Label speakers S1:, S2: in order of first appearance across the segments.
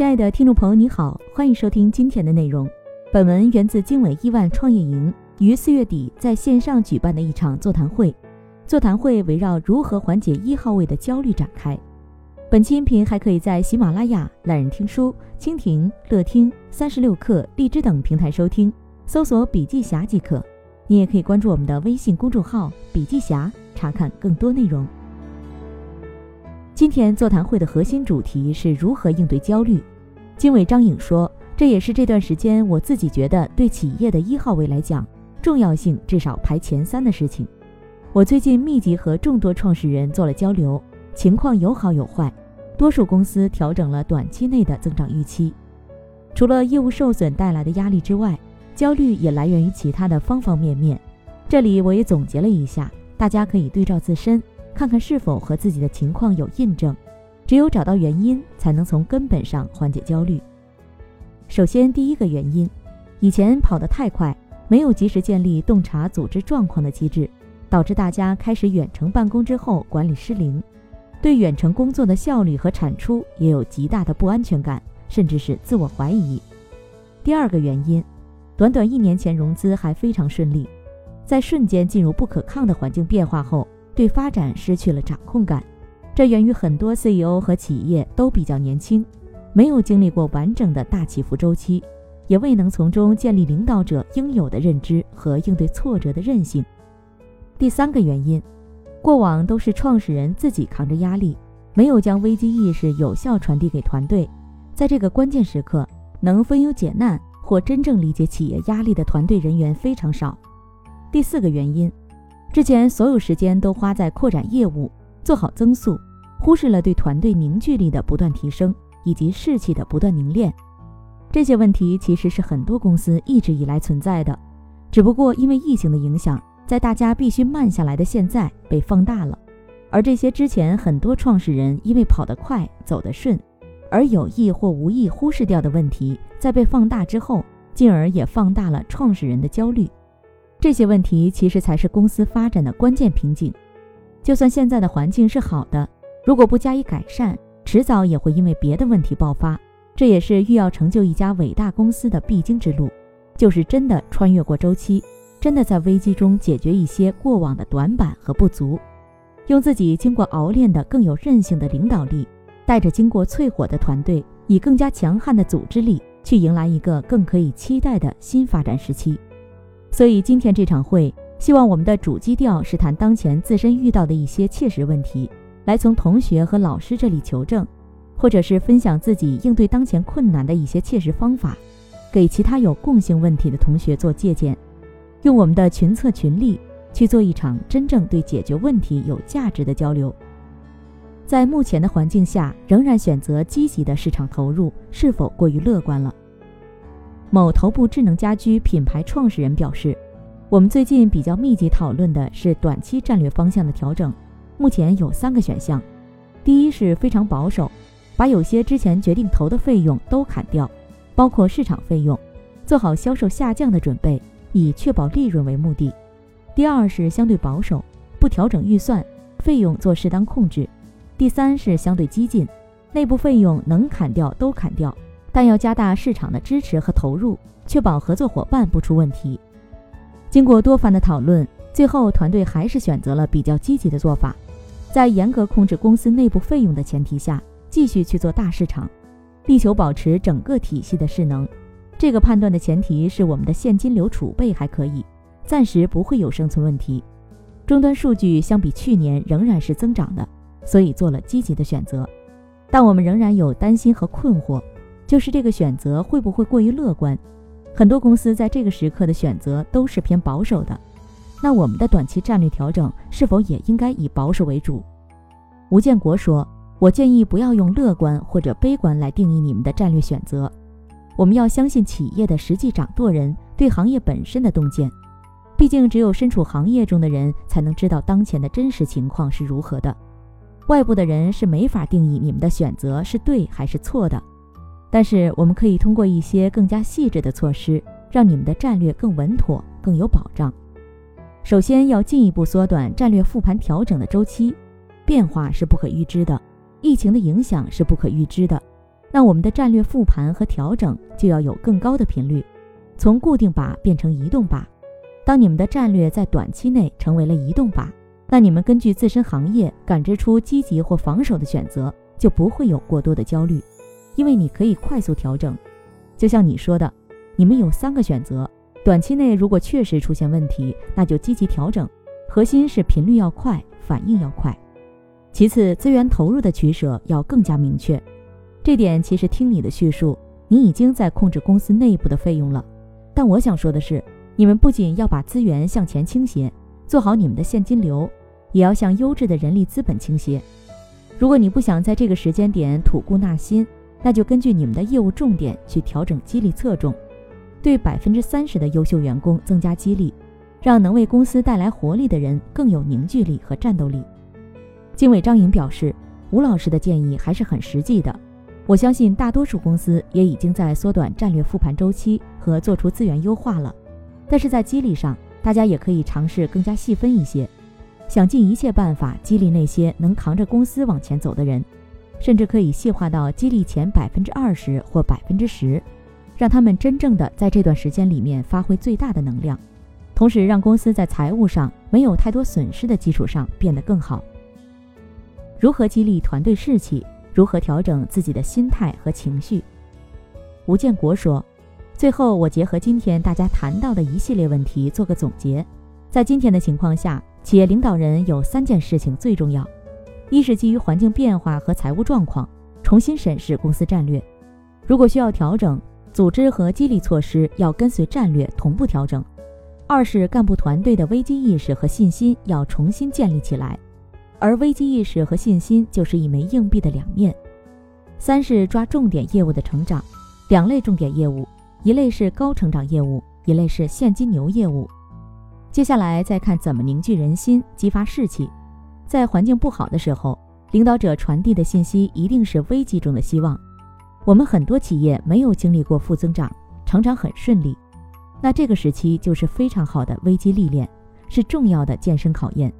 S1: 亲爱的听众朋友，你好，欢迎收听今天的内容。本文源自经纬亿万创业营于四月底在线上举办的一场座谈会。座谈会围绕如何缓解一号位的焦虑展开。本期音频还可以在喜马拉雅、懒人听书、蜻蜓、乐听、三十六课、荔枝等平台收听，搜索“笔记侠”即可。你也可以关注我们的微信公众号“笔记侠”，查看更多内容。今天座谈会的核心主题是如何应对焦虑。经纬张颖说，这也是这段时间我自己觉得对企业的一号位来讲，重要性至少排前三的事情。我最近密集和众多创始人做了交流，情况有好有坏，多数公司调整了短期内的增长预期。除了业务受损带来的压力之外，焦虑也来源于其他的方方面面。这里我也总结了一下，大家可以对照自身。看看是否和自己的情况有印证，只有找到原因，才能从根本上缓解焦虑。首先，第一个原因，以前跑得太快，没有及时建立洞察组织状况的机制，导致大家开始远程办公之后管理失灵，对远程工作的效率和产出也有极大的不安全感，甚至是自我怀疑。第二个原因，短短一年前融资还非常顺利，在瞬间进入不可抗的环境变化后。对发展失去了掌控感，这源于很多 CEO 和企业都比较年轻，没有经历过完整的大起伏周期，也未能从中建立领导者应有的认知和应对挫折的韧性。第三个原因，过往都是创始人自己扛着压力，没有将危机意识有效传递给团队，在这个关键时刻能分忧解难或真正理解企业压力的团队人员非常少。第四个原因。之前所有时间都花在扩展业务、做好增速，忽视了对团队凝聚力的不断提升以及士气的不断凝练。这些问题其实是很多公司一直以来存在的，只不过因为疫情的影响，在大家必须慢下来的现在被放大了。而这些之前很多创始人因为跑得快、走得顺，而有意或无意忽视掉的问题，在被放大之后，进而也放大了创始人的焦虑。这些问题其实才是公司发展的关键瓶颈。就算现在的环境是好的，如果不加以改善，迟早也会因为别的问题爆发。这也是欲要成就一家伟大公司的必经之路，就是真的穿越过周期，真的在危机中解决一些过往的短板和不足，用自己经过熬练的更有韧性的领导力，带着经过淬火的团队，以更加强悍的组织力，去迎来一个更可以期待的新发展时期。所以今天这场会，希望我们的主基调是谈当前自身遇到的一些切实问题，来从同学和老师这里求证，或者是分享自己应对当前困难的一些切实方法，给其他有共性问题的同学做借鉴，用我们的群策群力去做一场真正对解决问题有价值的交流。在目前的环境下，仍然选择积极的市场投入，是否过于乐观了？某头部智能家居品牌创始人表示：“我们最近比较密集讨论的是短期战略方向的调整，目前有三个选项。第一是非常保守，把有些之前决定投的费用都砍掉，包括市场费用，做好销售下降的准备，以确保利润为目的。第二是相对保守，不调整预算，费用做适当控制。第三是相对激进，内部费用能砍掉都砍掉。”但要加大市场的支持和投入，确保合作伙伴不出问题。经过多番的讨论，最后团队还是选择了比较积极的做法，在严格控制公司内部费用的前提下，继续去做大市场，力求保持整个体系的势能。这个判断的前提是我们的现金流储备还可以，暂时不会有生存问题。终端数据相比去年仍然是增长的，所以做了积极的选择。但我们仍然有担心和困惑。就是这个选择会不会过于乐观？很多公司在这个时刻的选择都是偏保守的。那我们的短期战略调整是否也应该以保守为主？吴建国说：“我建议不要用乐观或者悲观来定义你们的战略选择。我们要相信企业的实际掌舵人对行业本身的洞见。毕竟只有身处行业中的人才能知道当前的真实情况是如何的。外部的人是没法定义你们的选择是对还是错的。”但是我们可以通过一些更加细致的措施，让你们的战略更稳妥、更有保障。首先要进一步缩短战略复盘调整的周期，变化是不可预知的，疫情的影响是不可预知的。那我们的战略复盘和调整就要有更高的频率，从固定靶变成移动靶。当你们的战略在短期内成为了移动靶，那你们根据自身行业感知出积极或防守的选择，就不会有过多的焦虑，因为你可以快速调整。就像你说的，你们有三个选择，短期内如果确实出现问题，那就积极调整。核心是频率要快，反应要快。其次，资源投入的取舍要更加明确。这点其实听你的叙述，你已经在控制公司内部的费用了。但我想说的是，你们不仅要把资源向前倾斜，做好你们的现金流。也要向优质的人力资本倾斜。如果你不想在这个时间点吐故纳新，那就根据你们的业务重点去调整激励侧重，对百分之三十的优秀员工增加激励，让能为公司带来活力的人更有凝聚力和战斗力。经纬张颖表示，吴老师的建议还是很实际的。我相信大多数公司也已经在缩短战略复盘周期和做出资源优化了，但是在激励上，大家也可以尝试更加细分一些。想尽一切办法激励那些能扛着公司往前走的人，甚至可以细化到激励前百分之二十或百分之十，让他们真正的在这段时间里面发挥最大的能量，同时让公司在财务上没有太多损失的基础上变得更好。如何激励团队士气？如何调整自己的心态和情绪？吴建国说：“最后，我结合今天大家谈到的一系列问题做个总结，在今天的情况下。”企业领导人有三件事情最重要：一是基于环境变化和财务状况，重新审视公司战略；如果需要调整，组织和激励措施要跟随战略同步调整；二是干部团队的危机意识和信心要重新建立起来，而危机意识和信心就是一枚硬币的两面；三是抓重点业务的成长，两类重点业务，一类是高成长业务，一类是现金流业务。接下来再看怎么凝聚人心、激发士气。在环境不好的时候，领导者传递的信息一定是危机中的希望。我们很多企业没有经历过负增长，成长很顺利，那这个时期就是非常好的危机历练，是重要的健身考验。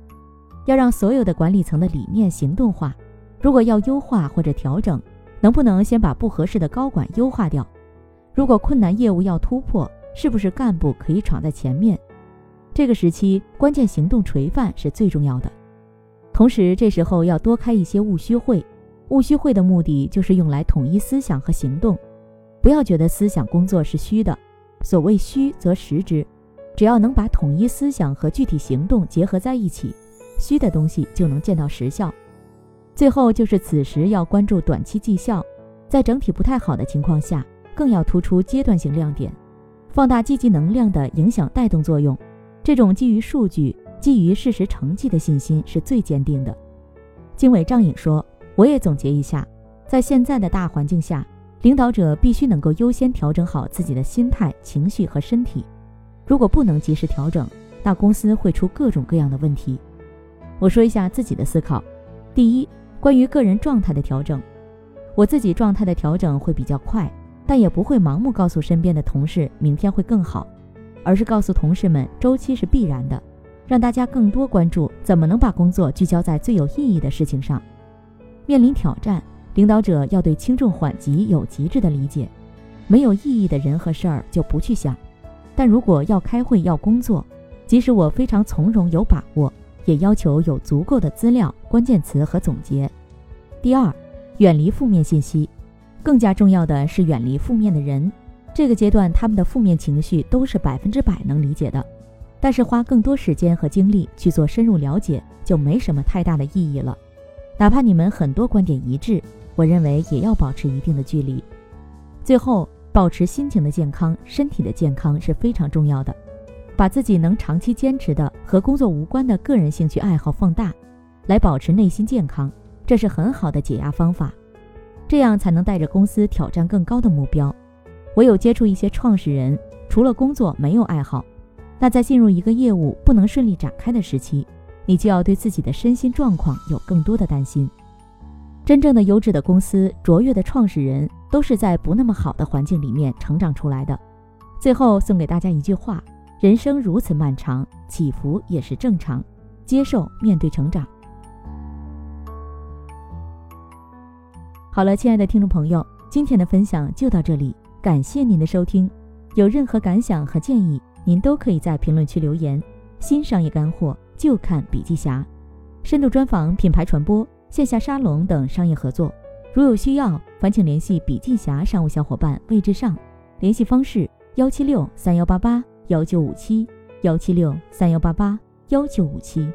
S1: 要让所有的管理层的理念行动化。如果要优化或者调整，能不能先把不合适的高管优化掉？如果困难业务要突破，是不是干部可以闯在前面？这个时期关键行动垂范是最重要的，同时这时候要多开一些务虚会。务虚会的目的就是用来统一思想和行动，不要觉得思想工作是虚的。所谓虚则实之，只要能把统一思想和具体行动结合在一起，虚的东西就能见到实效。最后就是此时要关注短期绩效，在整体不太好的情况下，更要突出阶段性亮点，放大积极能量的影响带动作用。这种基于数据、基于事实成绩的信心是最坚定的。经纬张颖说：“我也总结一下，在现在的大环境下，领导者必须能够优先调整好自己的心态、情绪和身体。如果不能及时调整，那公司会出各种各样的问题。”我说一下自己的思考：第一，关于个人状态的调整，我自己状态的调整会比较快，但也不会盲目告诉身边的同事明天会更好。而是告诉同事们，周期是必然的，让大家更多关注怎么能把工作聚焦在最有意义的事情上。面临挑战，领导者要对轻重缓急有极致的理解，没有意义的人和事儿就不去想。但如果要开会要工作，即使我非常从容有把握，也要求有足够的资料、关键词和总结。第二，远离负面信息，更加重要的是远离负面的人。这个阶段，他们的负面情绪都是百分之百能理解的，但是花更多时间和精力去做深入了解，就没什么太大的意义了。哪怕你们很多观点一致，我认为也要保持一定的距离。最后，保持心情的健康、身体的健康是非常重要的。把自己能长期坚持的和工作无关的个人兴趣爱好放大，来保持内心健康，这是很好的解压方法。这样才能带着公司挑战更高的目标。我有接触一些创始人，除了工作没有爱好，那在进入一个业务不能顺利展开的时期，你就要对自己的身心状况有更多的担心。真正的优质的公司、卓越的创始人，都是在不那么好的环境里面成长出来的。最后送给大家一句话：人生如此漫长，起伏也是正常，接受面对成长。好了，亲爱的听众朋友。今天的分享就到这里，感谢您的收听。有任何感想和建议，您都可以在评论区留言。新商业干货就看笔记侠，深度专访、品牌传播、线下沙龙等商业合作。如有需要，烦请联系笔记侠商务小伙伴魏志尚，联系方式：幺七六三幺八八幺九五七幺七六三幺八八幺九五七。